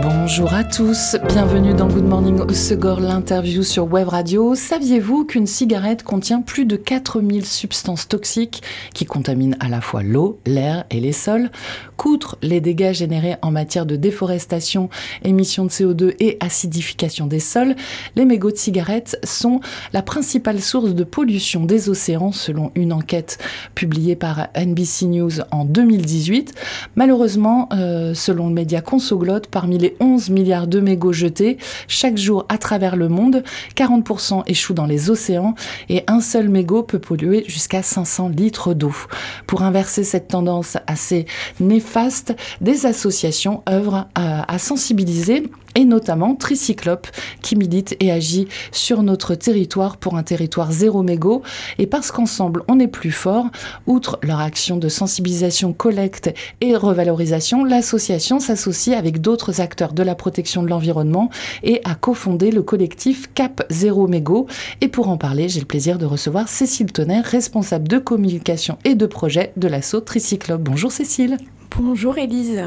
Bonjour à tous, bienvenue dans Good Morning Segor, l'interview sur Web Radio. Saviez-vous qu'une cigarette contient plus de 4000 substances toxiques qui contaminent à la fois l'eau, l'air et les sols? Qu'outre les dégâts générés en matière de déforestation, émissions de CO2 et acidification des sols, les mégots de cigarettes sont la principale source de pollution des océans selon une enquête publiée par NBC News en 2018. Malheureusement, euh, selon le média Consoglotte, parmi les 11 milliards de mégots jetés chaque jour à travers le monde. 40% échouent dans les océans et un seul mégot peut polluer jusqu'à 500 litres d'eau. Pour inverser cette tendance assez néfaste, des associations œuvrent à, à sensibiliser et notamment Tricyclope qui milite et agit sur notre territoire pour un territoire zéro mégot. Et parce qu'ensemble on est plus fort, outre leur action de sensibilisation, collecte et revalorisation, l'association s'associe avec d'autres acteurs de la protection de l'environnement et a cofondé le collectif Cap Zéro Mégot. Et pour en parler, j'ai le plaisir de recevoir Cécile Tonnerre, responsable de communication et de projet de l'assaut Tricyclope. Bonjour Cécile. Bonjour Élise.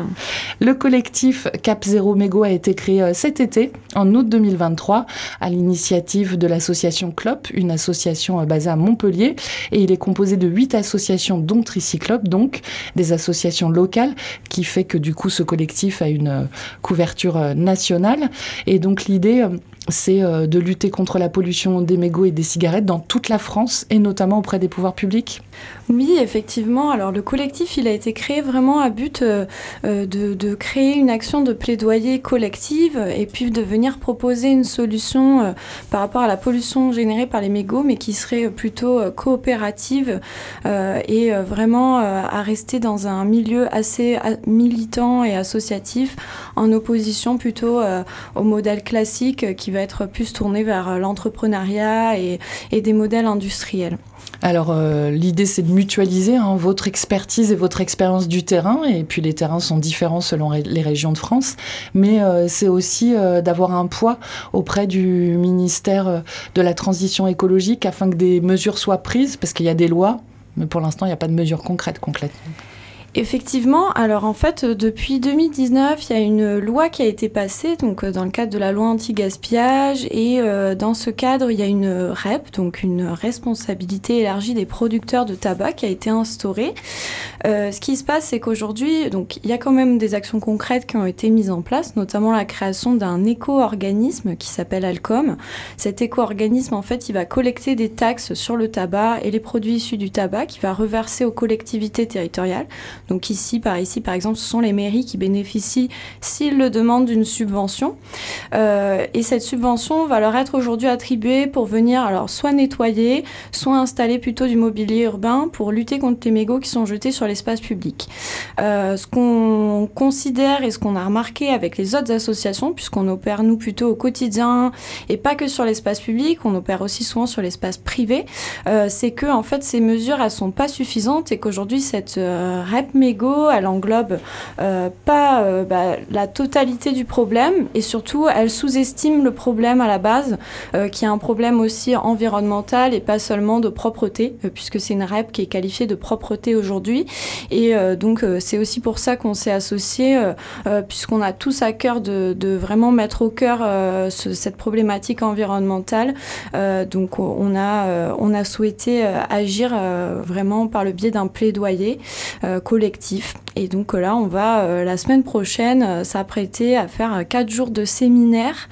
Le collectif Cap Zéro Mégo a été créé euh, cet été, en août 2023, à l'initiative de l'association CLOP, une association euh, basée à Montpellier. Et il est composé de huit associations, dont Tricyclope, donc des associations locales, qui fait que du coup ce collectif a une euh, couverture nationale. Et donc l'idée c'est de lutter contre la pollution des mégots et des cigarettes dans toute la France et notamment auprès des pouvoirs publics Oui, effectivement. Alors le collectif, il a été créé vraiment à but euh, euh, de, créer une action de plaidoyer collective et puis de venir proposer une solution euh, par rapport à la pollution générée par les mégots, mais qui serait plutôt coopérative et vraiment à rester dans un milieu assez militant et associatif en opposition plutôt au modèle classique qui va être plus tourné vers l'entrepreneuriat et des modèles industriels. Alors euh, l'idée c'est de mutualiser hein, votre expertise et votre expérience du terrain, et puis les terrains sont différents selon les régions de France, mais euh, c'est aussi euh, d'avoir un poids auprès du ministère de la Transition écologique afin que des mesures soient prises, parce qu'il y a des lois, mais pour l'instant il n'y a pas de mesures concrètes concrètes. Effectivement, alors en fait, euh, depuis 2019, il y a une loi qui a été passée, donc euh, dans le cadre de la loi anti-gaspillage, et euh, dans ce cadre, il y a une REP, donc une responsabilité élargie des producteurs de tabac, qui a été instaurée. ce qui se passe, c'est qu'aujourd'hui, donc il y a quand même des actions concrètes qui ont été mises en place, notamment la création d'un éco-organisme qui s'appelle Alcom. Cet éco-organisme, en fait, il va collecter des taxes sur le tabac et les produits issus du tabac, qui va reverser aux collectivités territoriales. Donc ici, par ici, par exemple, ce sont les mairies qui bénéficient, s'ils le demandent, d'une subvention. Euh, et cette subvention va leur être aujourd'hui attribuée pour venir alors soit nettoyer, soit installer plutôt du mobilier urbain pour lutter contre les mégots qui sont jetés sur l'espace public. Euh, ce qu'on considère et ce qu'on a remarqué avec les autres associations, puisqu'on opère nous plutôt au quotidien et pas que sur l'espace public, on opère aussi souvent sur l'espace privé, euh, c'est que en fait ces mesures elles sont pas suffisantes et qu'aujourd'hui cette REP mégot, elle englobe euh, pas euh, bah, la totalité du problème et surtout elle sous-estime le problème à la base, euh, qui est un problème aussi environnemental et pas seulement de propreté, puisque c'est une REP qui est qualifiée de propreté aujourd'hui. Et donc c'est aussi pour ça qu'on s'est associé, puisqu'on a tous à cœur de, vraiment mettre au cœur cette problématique environnementale. donc on a, on a souhaité agir vraiment par le biais d'un plaidoyer Et donc là, on va euh, la semaine prochaine euh, s'apprêter à faire euh, quatre jours de séminaire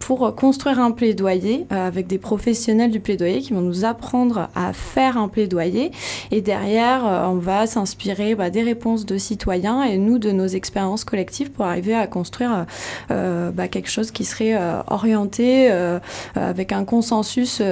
pour construire un plaidoyer avec des professionnels du plaidoyer qui vont nous apprendre à faire un plaidoyer. Et derrière, on va s'inspirer bah, des réponses de citoyens et nous de nos expériences collectives pour arriver à construire bah, quelque chose qui serait orienté avec un consensus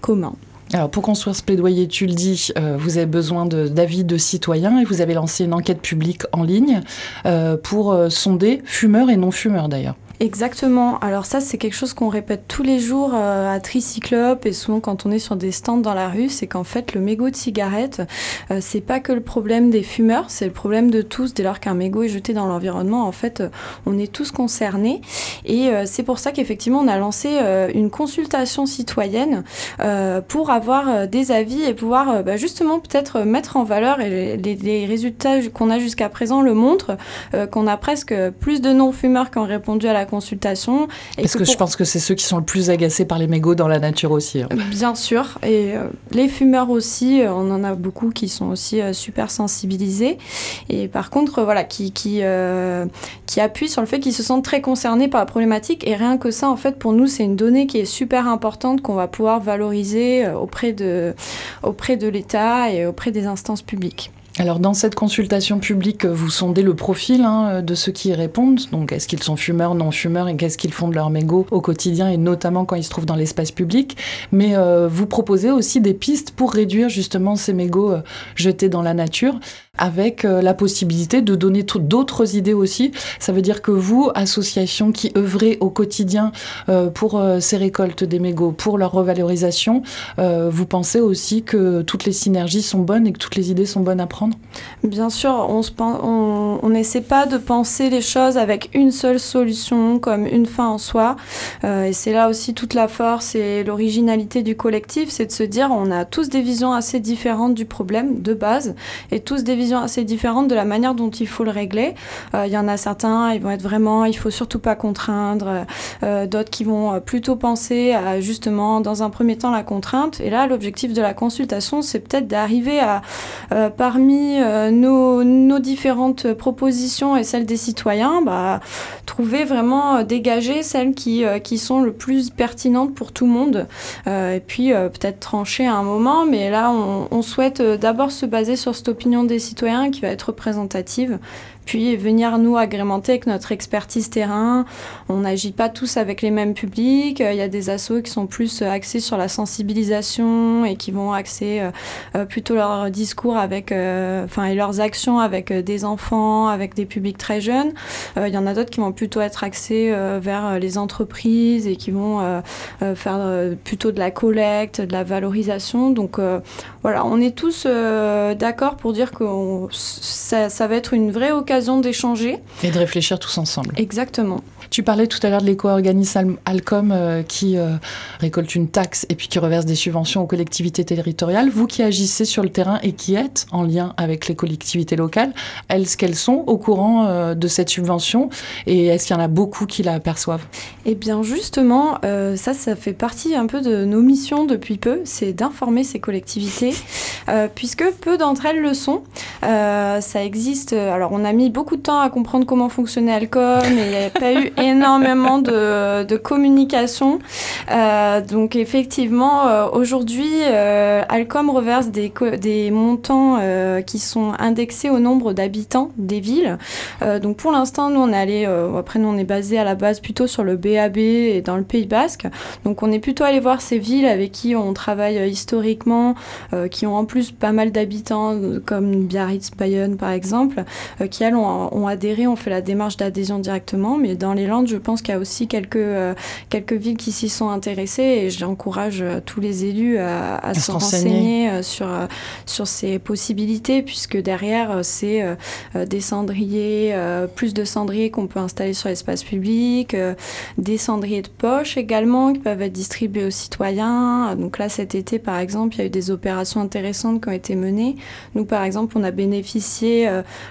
commun. Alors pour construire ce plaidoyer, tu le dis, euh, vous avez besoin d'avis de, citoyens et vous avez lancé une enquête publique en ligne euh, pour euh, sonder fumeurs et non fumeurs d'ailleurs. Exactement. Alors ça, c'est quelque chose qu'on répète tous les jours euh, à Tricyclope et souvent quand on est sur des stands dans la rue, c'est qu'en fait, le mégot de cigarette, euh, c'est pas que le problème des fumeurs, c'est le problème de tous. Dès lors qu'un mégot est jeté dans l'environnement, en fait, euh, on est tous concernés. Et c'est pour ça qu'effectivement, on a lancé une consultation citoyenne pour avoir des avis et pouvoir bah, justement peut-être mettre en valeur, et les, les résultats qu'on a jusqu'à présent le montrent, qu'on a presque plus de non-fumeurs qui ont répondu à la consultation. Parce que, je pense que c'est ceux qui sont le plus agacés par les mégots dans la nature aussi. Hein. Bien sûr, et euh, les fumeurs aussi, euh, on en a beaucoup qui sont aussi euh, super sensibilisés. Et par contre, voilà, qui, qui, qui appuient sur le fait qu'ils se sentent très concernés par la problématique. Et rien que ça, en fait, pour nous, c'est une donnée qui est super importante qu'on va pouvoir valoriser auprès de, auprès de l'État et auprès des instances publiques. Alors dans cette consultation publique, vous sondez le profil hein, de ceux qui y répondent. Donc est-ce qu'ils sont fumeurs, non fumeurs et qu'est-ce qu'ils font de leur mégot au quotidien et notamment quand ils se trouvent dans l'espace public. Mais euh, vous proposez aussi des pistes pour réduire justement ces mégots euh, jetés dans la nature avec euh, la possibilité de donner d'autres idées aussi. Ça veut dire que vous, association qui œuvrez au quotidien euh, pour euh, ces récoltes des mégots, pour leur revalorisation, vous pensez aussi que toutes les synergies sont bonnes et que toutes les idées sont bonnes à prendre? Bien sûr, on n'essaie pas de penser les choses avec une seule solution, comme une fin en soi. et c'est là aussi toute la force et l'originalité du collectif, c'est de se dire on a tous des visions assez différentes du problème de base et tous des visions assez différentes de la manière dont il faut le régler. Euh, il y en a certains, ils vont être vraiment, il faut surtout pas contraindre. Euh, d'autres qui vont euh, plutôt penser à justement, dans un premier temps, la contrainte. Et là, l'objectif de la consultation, c'est peut-être d'arriver à, parmi nos, différentes propositions et celles des citoyens, bah, trouver vraiment, dégager celles qui, qui sont le plus pertinentes pour tout le monde. et puis peut-être trancher à un moment, mais là, on souhaite d'abord se baser sur cette opinion des citoyens qui va être représentative puis venir nous agrémenter avec notre expertise terrain. On n'agit pas tous avec les mêmes publics. Il y a des assos qui sont plus axés sur la sensibilisation et qui vont axer euh, plutôt leur discours avec, euh, enfin, et leurs actions avec euh, des enfants, avec des publics très jeunes. Il y en a d'autres qui vont plutôt être axés vers les entreprises et qui vont faire plutôt de la collecte, de la valorisation. Donc voilà, on est tous d'accord pour dire que ça va être une vraie occasion d'échanger. Et de réfléchir tous ensemble. Exactement. Tu parlais tout à l'heure de l'éco-organisme Alcom euh, qui euh, récolte une taxe et puis qui reverse des subventions aux collectivités territoriales. Vous qui agissez sur le terrain et qui êtes en lien avec les collectivités locales, est-ce qu'elles sont au courant euh, de cette subvention et est-ce qu'il y en a beaucoup qui la perçoivent? Eh bien justement, ça, ça fait partie un peu de nos missions depuis peu, c'est d'informer ces collectivités, puisque peu d'entre elles le sont. ça existe, alors on a mis beaucoup de temps à comprendre comment fonctionnait Alcom et il n'y a pas eu énormément de, communication. Euh, donc effectivement, euh, aujourd'hui, euh, Alcom reverse des, des montants qui sont indexés au nombre d'habitants des villes. donc pour l'instant, nous on est allé, après nous on est basé à la base plutôt sur le BAB et dans le Pays Basque. Donc on est plutôt allé voir ces villes avec qui on travaille historiquement, qui ont en plus pas mal d'habitants, comme Biarritz, Bayonne par exemple, qui elles ont, ont adhéré, ont fait la démarche d'adhésion directement, mais dans les je pense qu'il y a aussi quelques, euh, quelques villes qui s'y sont intéressées et j'encourage euh, tous les élus à, se renseigner euh, sur, sur ces possibilités puisque derrière, c'est des cendriers, plus de cendriers qu'on peut installer sur l'espace public, des cendriers de poche également qui peuvent être distribués aux citoyens. Donc là, cet été, par exemple, il y a eu des opérations intéressantes qui ont été menées. Nous, par exemple, on a bénéficié,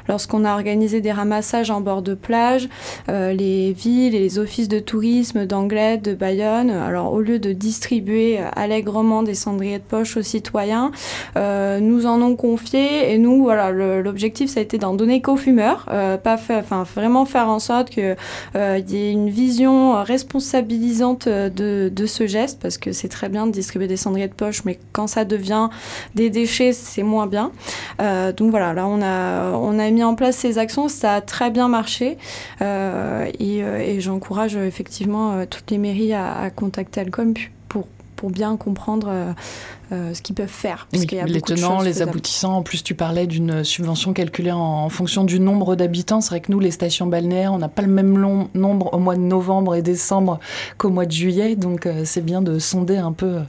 lorsqu'on a organisé des ramassages en bord de plage, les villes et les offices de tourisme d'Anglais, de Bayonne. Alors au lieu de distribuer allègrement des cendriers de poche aux citoyens, euh, nous en ont confié et nous, voilà, l'objectif ça a été d'en donner qu'aux fumeurs, euh, pas faire, enfin vraiment faire en sorte qu'il euh, y ait une vision responsabilisante de, de ce geste parce que c'est très bien de distribuer des cendriers de poche, mais quand ça devient des déchets, c'est moins bien. donc voilà, là on a, on a mis en place ces actions, ça a très bien marché. Et, et j'encourage euh, effectivement euh, toutes les mairies à, contacter Alcom pour bien comprendre euh, ce qu'ils peuvent faire. les tenants, les aboutissants. En plus, tu parlais d'une subvention calculée en, fonction du nombre d'habitants. C'est vrai que nous, les stations balnéaires, on n'a pas le même long, nombre au mois de novembre et décembre qu'au mois de juillet. Donc, euh, c'est bien de sonder un peu euh,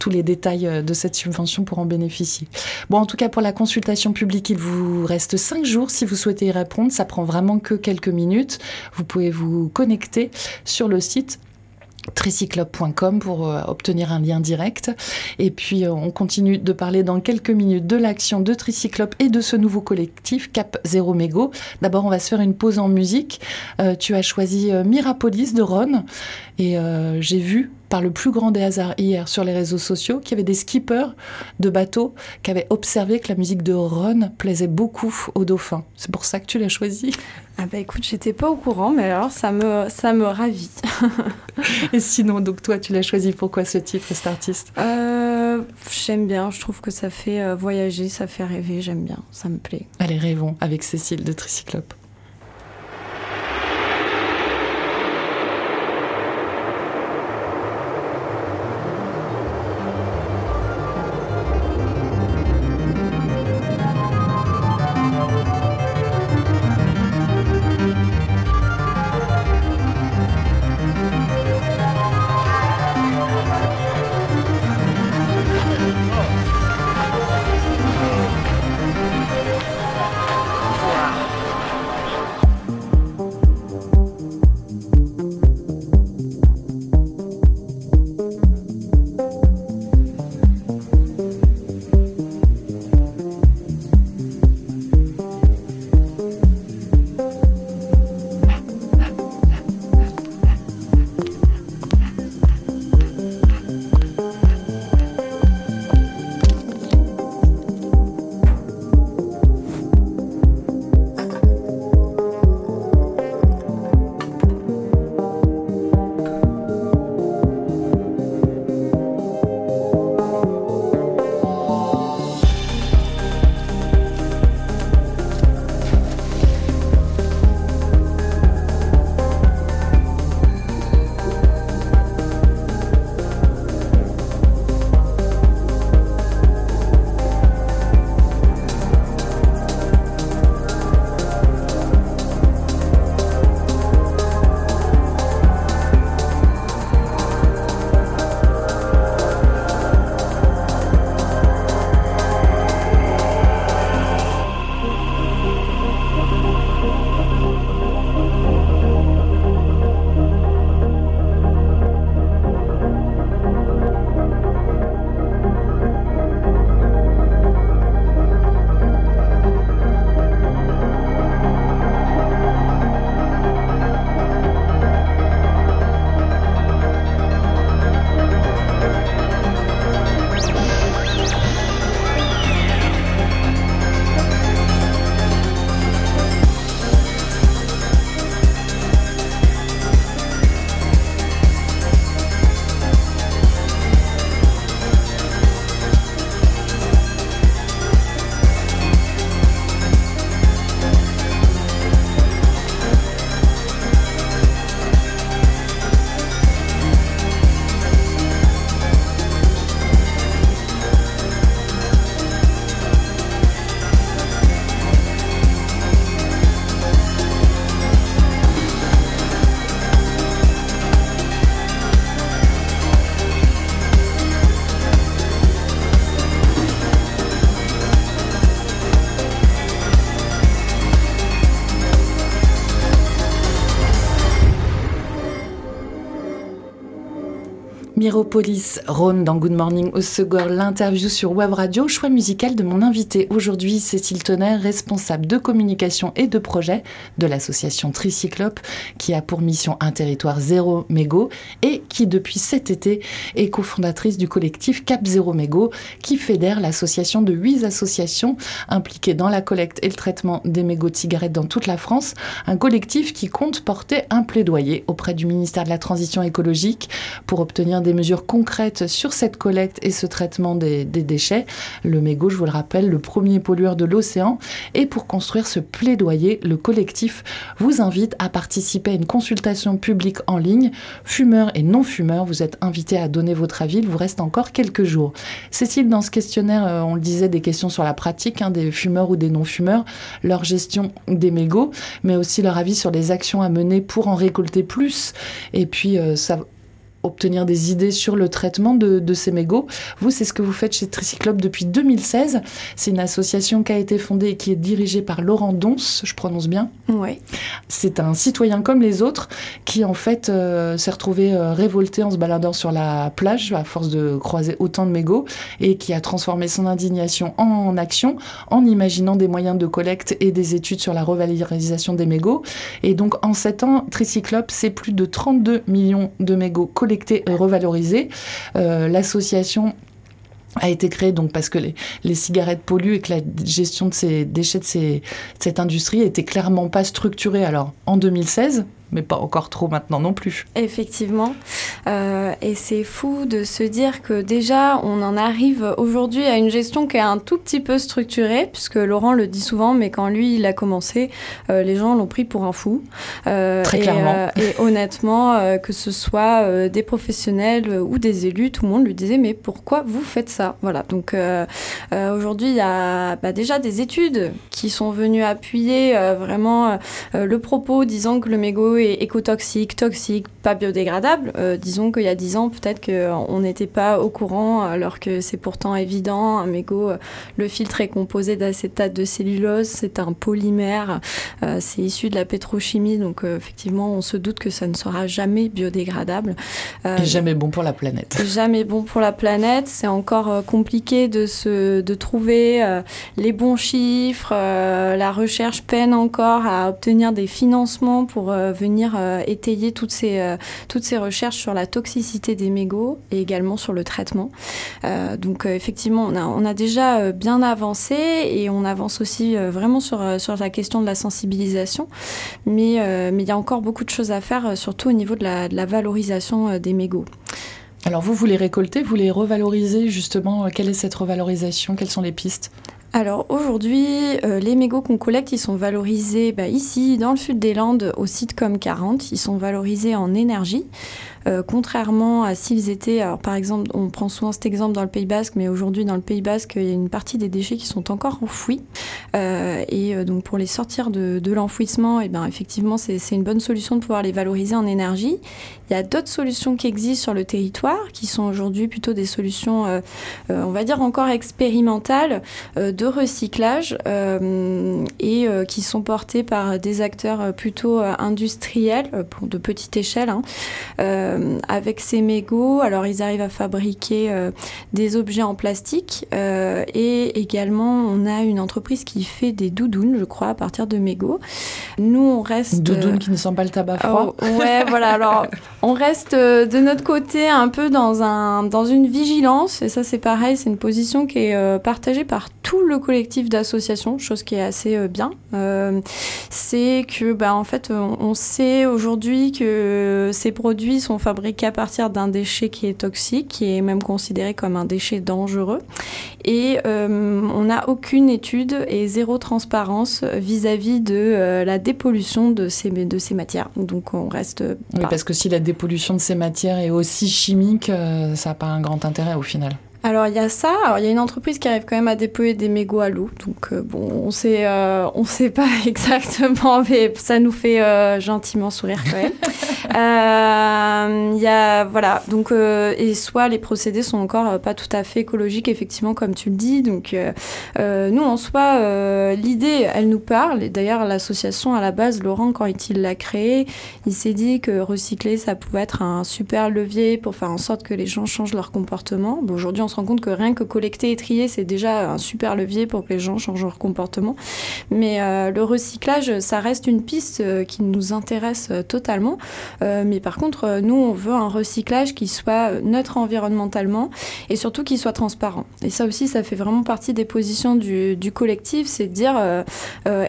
tous les détails de cette subvention pour en bénéficier. Bon, en tout cas, pour la consultation publique, il vous reste cinq jours si vous souhaitez y répondre. Ça prend vraiment que quelques minutes. Vous pouvez vous connecter sur le site tricyclope.com pour euh, obtenir un lien direct. Et puis, euh, on continue de parler dans quelques minutes de l'action de Tricyclope et de ce nouveau collectif Cap Zéro Mégo. D'abord, on va se faire une pause en musique. Euh, tu as choisi Mirapolis de Ron et j'ai vu par le plus grand des hasards hier sur les réseaux sociaux qu'il y avait des skippers de bateaux qui avaient observé que la musique de Ron plaisait beaucoup aux dauphins. C'est pour ça que tu l'as choisi Ah bah écoute, j'étais pas au courant, mais alors ça me, ça me ravit. Et sinon, donc toi, tu l'as choisi pourquoi ce titre, cet artiste? Euh, J'aime bien, je trouve que ça fait euh, voyager, ça fait rêver, j'aime bien, ça me plaît. Allez, rêvons avec Cécile de Tricyclope. Miropolis, Rhône dans Good Morning au Segor, l'interview sur Web Radio, choix musical de mon invité. Aujourd'hui, Cécile Tonnerre, responsable de communication et de projet de l'association Tricyclope, qui a pour mission un territoire zéro mégot et qui depuis cet été est cofondatrice du collectif Cap Zéro Mégot, qui fédère l'association de huit associations impliquées dans la collecte et le traitement des mégots de cigarettes dans toute la France, un collectif qui compte porter un plaidoyer auprès du ministère de la Transition écologique pour obtenir des mesures concrètes sur cette collecte et ce traitement des, déchets. Le mégot, je vous le rappelle, le premier pollueur de l'océan. Et pour construire ce plaidoyer, le collectif vous invite à participer à une consultation publique en ligne. Fumeurs et non-fumeurs, vous êtes invités à donner votre avis. Il vous reste encore quelques jours. Cécile, dans ce questionnaire, euh, on le disait, des questions sur la pratique hein, des fumeurs ou des non-fumeurs, leur gestion des mégots, mais aussi leur avis sur les actions à mener pour en récolter plus. Et puis, euh, ça, obtenir des idées sur le traitement de, ces mégots. Vous, c'est ce que vous faites chez Tricyclope depuis 2016. C'est une association qui a été fondée et qui est dirigée par Laurent Donce, je prononce bien Oui. C'est un citoyen comme les autres qui, en fait, euh, s'est retrouvé euh, révolté en se baladant sur la plage à force de croiser autant de mégots et qui a transformé son indignation en action en imaginant des moyens de collecte et des études sur la revalorisation des mégots. Et donc, en 7 ans, Tricyclope, c'est plus de 32 millions de mégots collectés revalorisé. Euh, l'association a été créée donc parce que les, cigarettes polluent et que la gestion de ces déchets de, ces, de cette industrie était clairement pas structurée. Alors en 2016, mais pas encore trop maintenant non plus. Effectivement. Euh, et c'est fou de se dire que déjà, on en arrive aujourd'hui à une gestion qui est un tout petit peu structurée, puisque Laurent le dit souvent, mais quand lui, il a commencé, euh, les gens l'ont pris pour un fou. Euh, Très clairement. et honnêtement, que ce soit des professionnels ou des élus, tout le monde lui disait, mais pourquoi vous faites ça? Voilà. Donc aujourd'hui, il y a bah, déjà des études qui sont venues appuyer vraiment le propos disant que le mégot écotoxique, toxique, pas biodégradable. Euh, disons qu'il y a 10 ans, peut-être qu'on n'était pas au courant, alors que c'est pourtant évident. Un mégot, euh, le filtre est composé d'acétate de cellulose, c'est un polymère, euh, c'est issu de la pétrochimie, donc effectivement, on se doute que ça ne sera jamais biodégradable. Et jamais bon pour la planète. Jamais bon pour la planète. C'est encore compliqué de, se, de trouver les bons chiffres. la recherche peine encore à obtenir des financements pour venir euh, étayer toutes ces, euh, toutes ces recherches sur la toxicité des mégots et également sur le traitement. Euh, donc effectivement, on a, déjà bien avancé et on avance aussi vraiment sur, sur la question de la sensibilisation. Mais, mais il y a encore beaucoup de choses à faire, surtout au niveau de la, de la valorisation des mégots. Alors vous, vous les récoltez, vous les revalorisez justement. Quelle est cette revalorisation? Quelles sont les pistes? Alors aujourd'hui, euh, les mégots qu'on collecte, ils sont valorisés bah, ici, dans le sud des Landes, au site comme 40. Ils sont valorisés en énergie. Euh, contrairement à s'ils étaient, alors par exemple, on prend souvent cet exemple dans le Pays Basque, mais aujourd'hui dans le Pays Basque, il y a une partie des déchets qui sont encore enfouis. Euh, et euh, donc pour les sortir de, de l'enfouissement, et eh ben effectivement c'est une bonne solution de pouvoir les valoriser en énergie. Il y a d'autres solutions qui existent sur le territoire, qui sont aujourd'hui plutôt des solutions, on va dire encore expérimentales, de recyclage et qui sont portées par des acteurs plutôt industriels, de petite échelle. Hein. Euh, avec ces mégots. Alors ils arrivent à fabriquer euh, des objets en plastique euh, et également on a une entreprise qui fait des doudounes, je crois, à partir de mégots. Nous on reste doudounes qui ne sont pas le tabac froid. Oh, ouais, voilà. Alors on reste de notre côté un peu dans un dans une vigilance et ça c'est pareil, c'est une position qui est partagée par tout le collectif d'associations, chose qui est assez bien. c'est que bah en fait on sait aujourd'hui que ces produits sont fabriqués à partir d'un déchet qui est toxique, qui est même considéré comme un déchet dangereux. Et euh, on n'a aucune étude et zéro transparence vis-à-vis de euh, la dépollution de ces, de ces matières. Donc on reste... Oui, parce que si la dépollution de ces matières est aussi chimique, euh, ça n'a pas un grand intérêt au final. Alors il y a ça, alors il y a une entreprise qui arrive quand même à déployer des mégots à l'eau, donc euh, bon, on sait, euh, on sait pas exactement, mais ça nous fait euh, gentiment sourire quand même. Il y a voilà, donc et soit les procédés sont encore pas tout à fait écologiques effectivement comme tu le dis, donc nous en soi l'idée elle nous parle. Et d'ailleurs l'association à la base Laurent quand il l'a créé, il s'est dit que recycler ça pouvait être un super levier pour faire en sorte que les gens changent leur comportement. Bon, aujourd'hui on se rend compte que rien que collecter et trier, c'est déjà un super levier pour que les gens changent leur comportement. Mais le recyclage, ça reste une piste qui nous intéresse totalement. mais par contre, nous, on veut un recyclage qui soit neutre environnementalement et surtout qui soit transparent. Et ça aussi, ça fait vraiment partie des positions du, collectif, c'est de dire,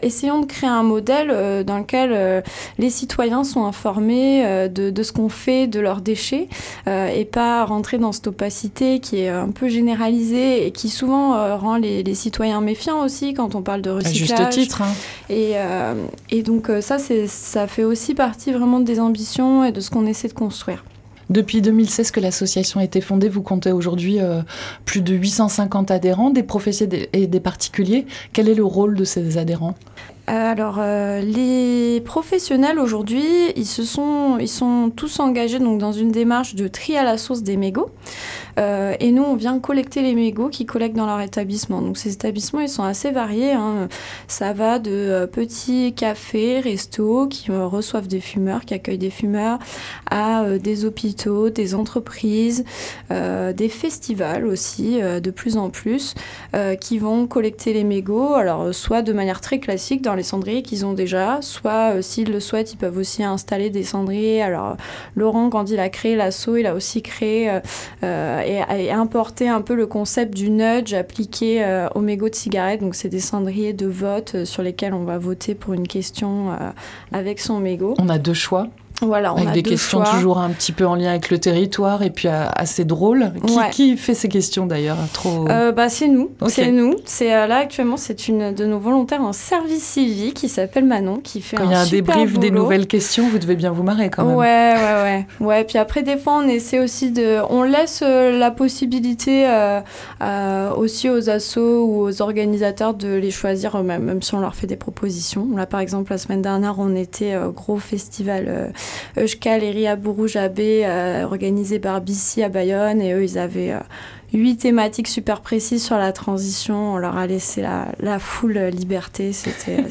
essayons de créer un modèle dans lequel les citoyens sont informés de, ce qu'on fait de leurs déchets euh, et pas rentrer dans cette opacité qui est un peu généralisée et qui souvent euh, rend les, citoyens méfiants aussi quand on parle de recyclage. À juste titre. Hein. Et, euh, et donc ça, ça fait aussi partie vraiment des ambitions et de ce qu'on essaie de construire. Depuis 2016 que l'association a été fondée, vous comptez aujourd'hui plus de 850 adhérents, des professionnels et des particuliers. Quel est le rôle de ces adhérents? Alors, euh, les professionnels aujourd'hui, ils se sont, tous engagés dans une démarche de tri à la source des mégots. Euh, et nous, on vient collecter les mégots qu'ils collectent dans leur établissement. Donc, ces établissements, ils sont assez variés. Hein. Ça va de euh, petits cafés, restos qui reçoivent des fumeurs, qui accueillent des fumeurs, à des hôpitaux, des entreprises, des festivals aussi, de plus en plus, qui vont collecter les mégots. Alors, soit de manière très classique dans les cendriers qu'ils ont déjà, soit euh, s'ils le souhaitent, ils peuvent aussi installer des cendriers. Alors Laurent, quand il a créé l'assaut, il a aussi créé euh, euh, et, importé un peu le concept du nudge appliqué aux mégots de cigarettes. Donc c'est des cendriers de vote sur lesquels on va voter pour une question avec son mégot. On a deux choix. Voilà, on avec des questions toujours un petit peu en lien avec le territoire et puis euh, assez drôles. Qui, fait ces questions d'ailleurs Trop. Euh, bah, c'est nous. C'est nous. C'est euh, là actuellement, c'est une de nos volontaires en service civique qui s'appelle Manon qui fait. Quand il y a un débrief des nouvelles questions, vous devez bien vous marrer quand même. Ouais, ouais, ouais, ouais. Puis après, des fois, on essaie aussi de, on laisse la possibilité aussi aux assos ou aux organisateurs de les choisir eux-mêmes, même si on leur fait des propositions. Là, par exemple, la semaine dernière, on était gros festival Euskal et Ria Bourouge-Abbé, euh, organisé par BC à Bayonne. Et eux, ils avaient euh, huit thématiques super précises sur la transition. On leur a laissé la, la full liberté. C'était,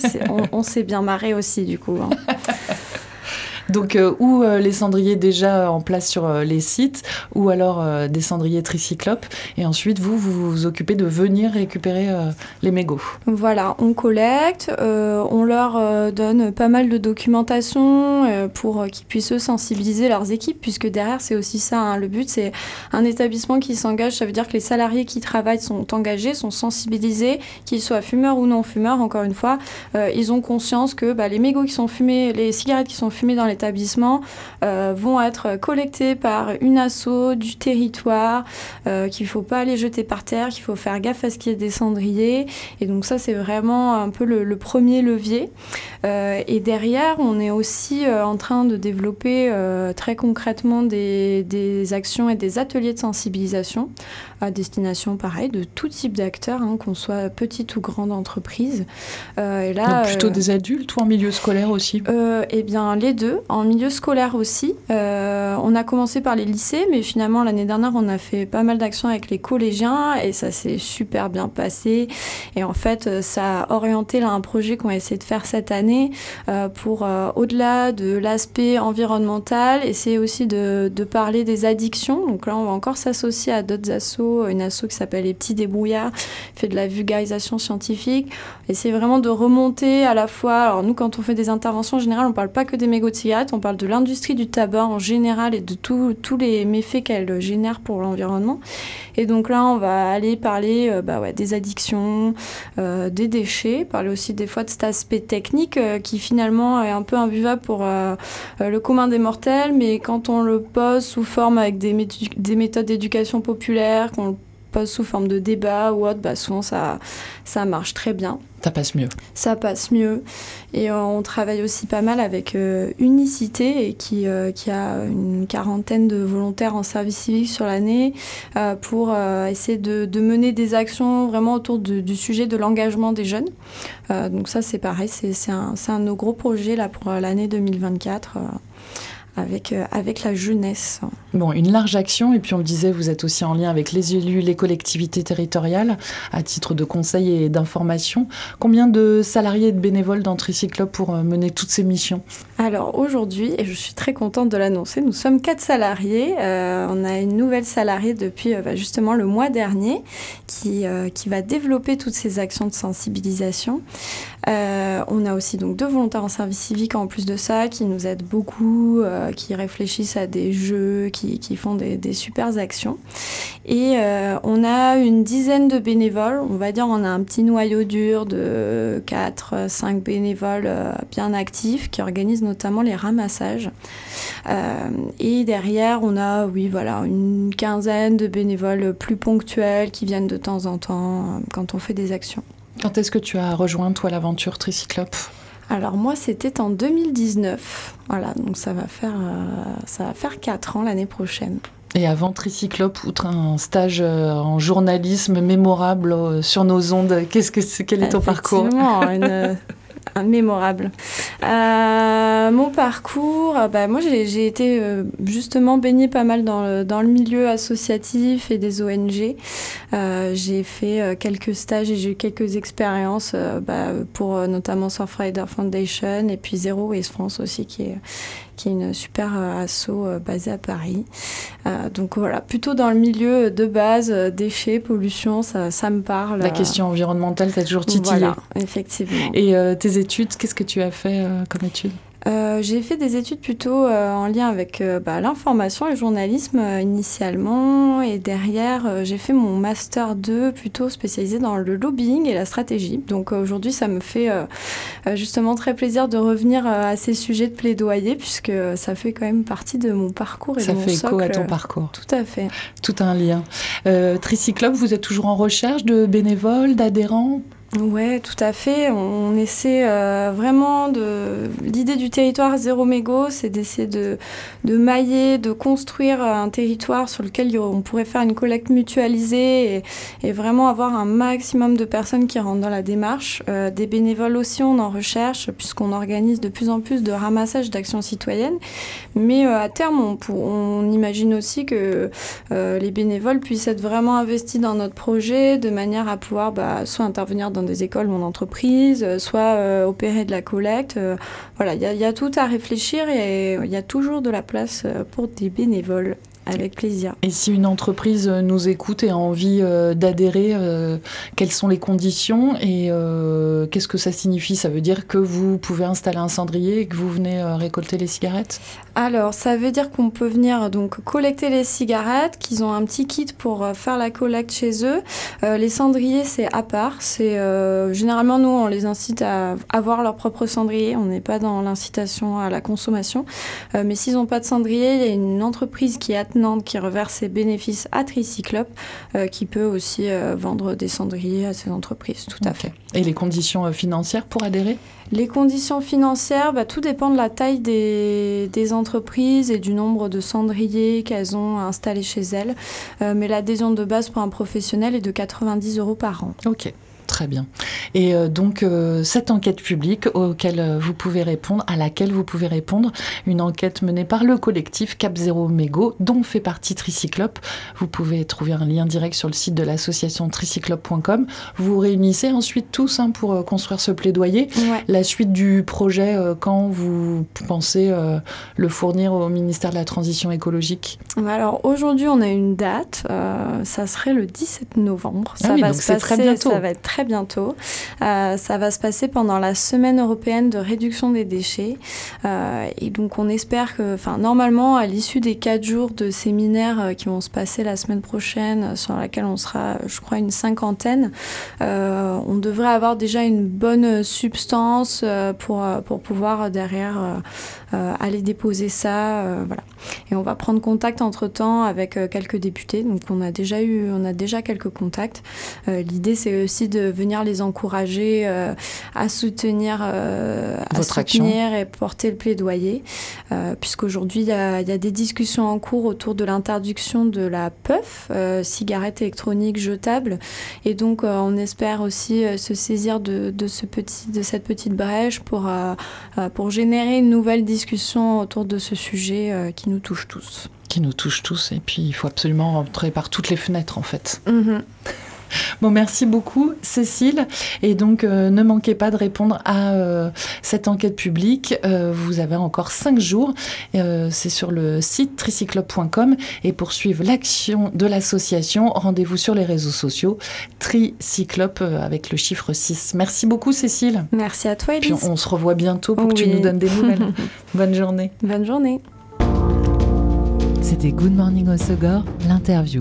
on, s'est bien marré aussi, du coup. Hein. Donc, euh, ou euh, les cendriers déjà en place sur euh, les sites, ou alors des cendriers tricyclopes. Et ensuite, vous, vous vous occupez de venir récupérer les mégots. Voilà, on collecte, on leur donne pas mal de documentation pour qu'ils puissent sensibiliser leurs équipes, puisque derrière, c'est aussi ça. Hein. Le but, c'est un établissement qui s'engage. Ça veut dire que les salariés qui travaillent sont engagés, sont sensibilisés, qu'ils soient fumeurs ou non fumeurs, encore une fois. ils ont conscience que bah, les mégots qui sont fumés, les cigarettes qui sont fumées dans les établissements euh, vont être collectés par une asso du territoire, euh, qu'il ne faut pas les jeter par terre, qu'il faut faire gaffe à ce qu'il y ait des cendriers. Et donc ça, c'est vraiment un peu le, premier levier. Euh, et derrière, on est aussi en train de développer très concrètement des, des, actions et des ateliers de sensibilisation à destination, pareil, de tout type d'acteurs, hein, qu'on soit petite ou grande entreprise. et là, donc plutôt des adultes ou en milieu scolaire aussi? Eh bien, les deux en milieu scolaire aussi. Euh, on a commencé par les lycées, mais finalement l'année dernière on a fait pas mal d'actions avec les collégiens et ça s'est super bien passé. Et en fait euh, ça a orienté là un projet qu'on va essayer de faire cette année euh, pour au-delà de l'aspect environnemental, essayer aussi de, parler des addictions. Donc là on va encore s'associer à d'autres assos, une asso qui s'appelle les petits débrouillards, fait de la vulgarisation scientifique. Essayer vraiment de remonter à la fois. Alors nous quand on fait des interventions en général on parle pas que des mégots de on parle de l'industrie du tabac en général et de tous les méfaits qu'elle génère pour l'environnement. Et donc là, on va aller parler euh, bah des addictions, euh, des déchets, parler aussi des fois de cet aspect technique euh, qui finalement est un peu imbuvable pour le commun des mortels, mais quand on le pose sous forme avec des, des méthodes d'éducation populaire, qu'on le pose sous forme de débat ou autre, bah souvent ça, ça marche très bien. Ça passe mieux. Ça passe mieux. Et euh, on travaille aussi pas mal avec euh, Unicité, qui, euh, qui a une quarantaine de volontaires en service civique sur l'année, pour essayer de, de, mener des actions vraiment autour du sujet de l'engagement des jeunes. donc ça, c'est pareil, c'est un, un, de nos gros projets là, pour l'année 2024 avec, euh, avec la jeunesse. Bon, une large action, et puis on le disait, vous êtes aussi en lien avec les élus, les collectivités territoriales, à titre de conseil et d'information. Combien de salariés et de bénévoles dans Tricyclope pour euh, mener toutes ces missions? Alors aujourd'hui, et je suis très contente de l'annoncer, nous sommes quatre salariés. Euh, on a une nouvelle salariée depuis bah, justement le mois dernier qui, qui va développer toutes ces actions de sensibilisation. On a aussi donc deux volontaires en service civique en plus de ça qui nous aident beaucoup euh, qui réfléchissent à des jeux, qui, font des, super actions. Et euh, on a une dizaine de bénévoles, on va dire on a un petit noyau dur de 4-5 bénévoles euh, bien actifs qui organisent notamment les ramassages. et derrière, on a, oui, voilà, une quinzaine de bénévoles plus ponctuels qui viennent de temps en temps quand on fait des actions. Quand est-ce que tu as rejoint, toi, l'aventure Tricyclope? Alors moi, c'était en 2019. Voilà, donc ça va faire, euh, ça va faire 4 ans l'année prochaine. Et avant Tricyclope, outre un stage euh, en journalisme mémorable euh, sur nos ondes, qu'est-ce que quel est ton parcours? Une, mémorable. Euh, mon parcours, euh, bah, moi j'ai été euh, justement baignée pas mal dans le, dans le, milieu associatif et des ONG. j'ai fait quelques stages et j'ai eu quelques expériences bah, pour notamment Surfrider Foundation et puis Zero Waste France aussi qui est, qui est une super euh, asso euh, basée à Paris. Euh, donc voilà, plutôt dans le milieu de base, déchets, pollution, ça, ça me parle. La question environnementale, t'as toujours titillé. Voilà, effectivement. Et tes études, qu'est-ce que tu as fait comme études? Euh, j'ai fait des études plutôt euh, en lien avec euh, bah, l'information et le journalisme initialement. Et derrière, j'ai fait mon master 2 plutôt spécialisé dans le lobbying et la stratégie. Donc aujourd'hui, ça me fait justement très plaisir de revenir à ces sujets de plaidoyer puisque ça fait quand même partie de mon parcours et ça de mon fait écho à ton parcours. Tout à fait. Tout un lien. Tricyclope, vous êtes toujours en recherche de bénévoles, d'adhérents? Ouais, tout à fait. On essaie euh, vraiment de. L'idée du territoire zéro mégot, c'est d'essayer de, de mailler, de construire un territoire sur lequel on pourrait faire une collecte mutualisée et, vraiment avoir un maximum de personnes qui rentrent dans la démarche. Euh, des bénévoles aussi, on en recherche, puisqu'on organise de plus en plus de ramassage d'actions citoyennes. Mais euh, à terme, on, on, imagine aussi que les bénévoles puissent être vraiment investis dans notre projet de manière à pouvoir bah, soit intervenir dans des écoles en entreprise, euh, soit euh, opérer de la collecte. Euh, voilà, il y, a tout à réfléchir et il y a toujours de la place pour des bénévoles. Avec plaisir. Et si une entreprise nous écoute et a envie euh, d'adhérer, euh, quelles sont les conditions et euh, qu'est-ce que ça signifie? Ça veut dire que vous pouvez installer un cendrier et que vous venez récolter les cigarettes? Alors, ça veut dire qu'on peut venir donc collecter les cigarettes, qu'ils ont un petit kit pour faire la collecte chez eux. les cendriers, c'est à part. C'est généralement nous, on les incite à avoir leur propre cendrier. On n'est pas dans l'incitation à la consommation. mais s'ils n'ont pas de cendrier, il y a une entreprise qui est Nantes qui reverse ses bénéfices à Tricyclope, euh, qui peut aussi euh, vendre des cendriers à ces entreprises, tout à fait. Et les conditions euh, financières pour adhérer? Les conditions financières, bah, tout dépend de la taille des, des, entreprises et du nombre de cendriers qu'elles ont installés chez elles. mais l'adhésion de base pour un professionnel est de 90 euros par an. Ok. Très bien. Et euh, donc, euh, cette enquête publique auquel euh, vous pouvez répondre, à laquelle vous pouvez répondre, une enquête menée par le collectif Cap Zéro Mégo, dont fait partie Tricyclope. Vous pouvez trouver un lien direct sur le site de l'association tricyclope.com. Vous vous réunissez ensuite tous hein, pour construire ce plaidoyer. La suite du projet, quand vous pensez le fournir au ministère de la Transition écologique? Alors, aujourd'hui, on a une date. ça serait le 17 novembre. Ça ah va se passer, très bientôt. Ça va être très bientôt. Euh, ça va se passer pendant la semaine européenne de réduction des déchets. Euh, et donc on espère que, enfin normalement, à l'issue des quatre jours de séminaires euh, qui vont se passer la semaine prochaine, sur laquelle on sera, je crois, une cinquantaine, on devrait avoir déjà une bonne substance pour, pour pouvoir derrière aller déposer ça. voilà. Et on va prendre contact entre-temps avec quelques députés. Donc on a déjà eu, on a déjà quelques contacts. L'idée c'est aussi de de venir les encourager à soutenir, à soutenir et porter le plaidoyer, puisqu'aujourd'hui il y, a des discussions en cours autour de l'interdiction de la puff, cigarette électronique jetable, et donc on espère aussi se saisir de, de, ce petit, de cette petite brèche pour, pour générer une nouvelle discussion autour de ce sujet qui nous touche tous qui nous touche tous. Et puis, il faut absolument rentrer par toutes les fenêtres, en fait. Mhm. Bon, merci beaucoup, Cécile. Et donc, euh, ne manquez pas de répondre à euh, cette enquête publique. Euh, vous avez encore cinq jours. C'est sur le site tricyclope.com. Et pour suivre l'action de l'association, rendez-vous sur les réseaux sociaux Tricyclope avec le chiffre 6. Merci beaucoup, Cécile. Merci à toi, Elise. Puis on se revoit bientôt pour que tu nous donnes des nouvelles. Bonne journée. Bonne journée. C'était Good Morning Osogor, l'interview.